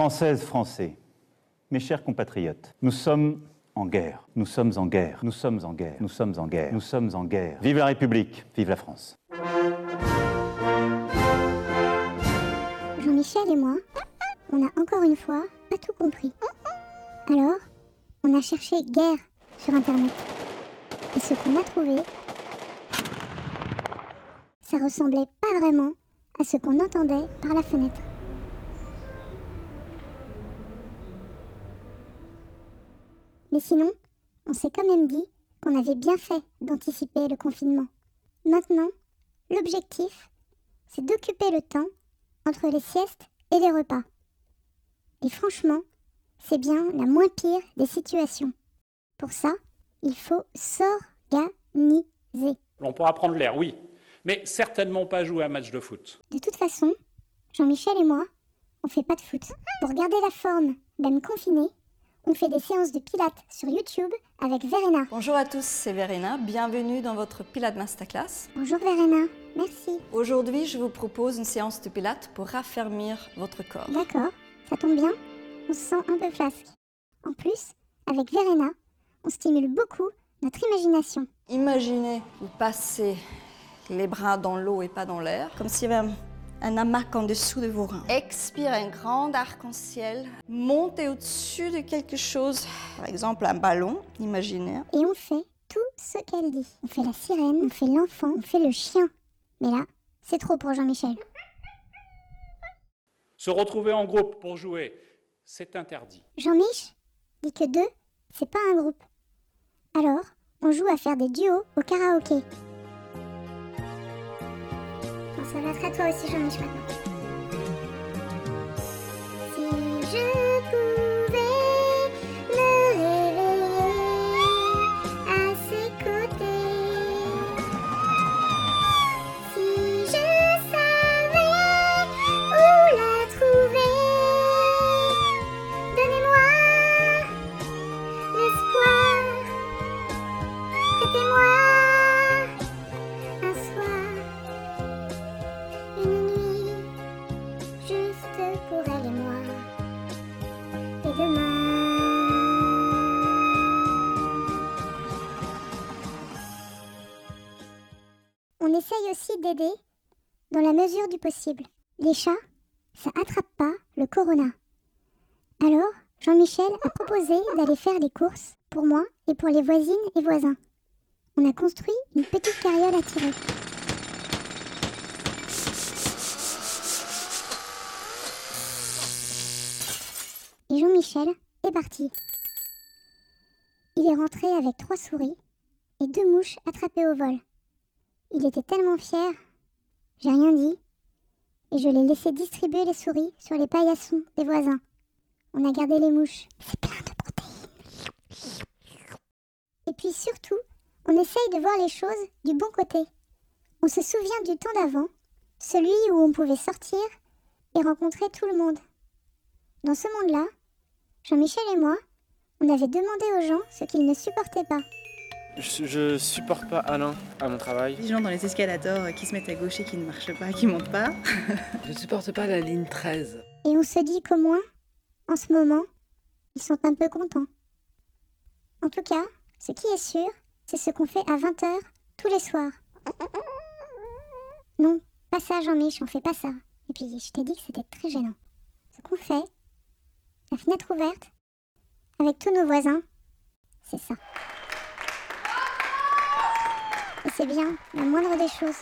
Françaises, Français, mes chers compatriotes, nous sommes en guerre. Nous sommes en guerre. Nous sommes en guerre. Nous sommes en guerre. Nous sommes en guerre. Vive la République. Vive la France. Jean-Michel et moi, on a encore une fois pas tout compris. Alors, on a cherché guerre sur Internet. Et ce qu'on a trouvé, ça ressemblait pas vraiment à ce qu'on entendait par la fenêtre. Mais sinon, on s'est quand même dit qu'on avait bien fait d'anticiper le confinement. Maintenant, l'objectif, c'est d'occuper le temps entre les siestes et les repas. Et franchement, c'est bien la moins pire des situations. Pour ça, il faut s'organiser. On pourra prendre l'air, oui, mais certainement pas jouer un match de foot. De toute façon, Jean-Michel et moi, on fait pas de foot. Pour garder la forme, même confiné, on fait des séances de pilates sur YouTube avec Verena. Bonjour à tous, c'est Verena. Bienvenue dans votre Pilates Masterclass. Bonjour Verena, merci. Aujourd'hui, je vous propose une séance de pilates pour raffermir votre corps. D'accord, ça tombe bien, on se sent un peu flasque. En plus, avec Verena, on stimule beaucoup notre imagination. Imaginez, vous passez les bras dans l'eau et pas dans l'air, comme y avait un, hamac en dessous de vos reins. Expire un grand arc-en-ciel, montez au-dessus de quelque chose, par exemple un ballon imaginaire. Et on fait tout ce qu'elle dit. On fait la sirène, on fait l'enfant, on fait le chien. Mais là, c'est trop pour Jean-Michel. Se retrouver en groupe pour jouer, c'est interdit. Jean-Mich dit que deux, c'est pas un groupe. Alors, on joue à faire des duos au karaoké. Ça va être à toi aussi, Jean-Mich, maintenant. On essaye aussi d'aider dans la mesure du possible. Les chats, ça attrape pas le corona. Alors, Jean-Michel a proposé d'aller faire les courses pour moi et pour les voisines et voisins. On a construit une petite carriole à tirer. Et Jean-Michel est parti. Il est rentré avec trois souris et deux mouches attrapées au vol. Il était tellement fier. J'ai rien dit. Et je l'ai laissé distribuer les souris sur les paillassons des voisins. On a gardé les mouches. C'est plein de protéines. Et puis surtout, on essaye de voir les choses du bon côté. On se souvient du temps d'avant, celui où on pouvait sortir et rencontrer tout le monde. Dans ce monde-là, Jean-Michel et moi, on avait demandé aux gens ce qu'ils ne supportaient pas. Je, je supporte pas Alain à mon travail. Les gens dans les escalators qui se mettent à gauche et qui ne marchent pas, qui montent pas. Je ne supporte pas la ligne 13. Et on se dit qu'au moins, en ce moment, ils sont un peu contents. En tout cas, ce qui est sûr, c'est ce qu'on fait à 20h tous les soirs. Non, pas ça, Jean-Mich, on fait pas ça. Et puis, je t'ai dit que c'était très gênant. Ce qu'on fait, la fenêtre ouverte, avec tous nos voisins, c'est ça. C'est bien, la moindre des choses.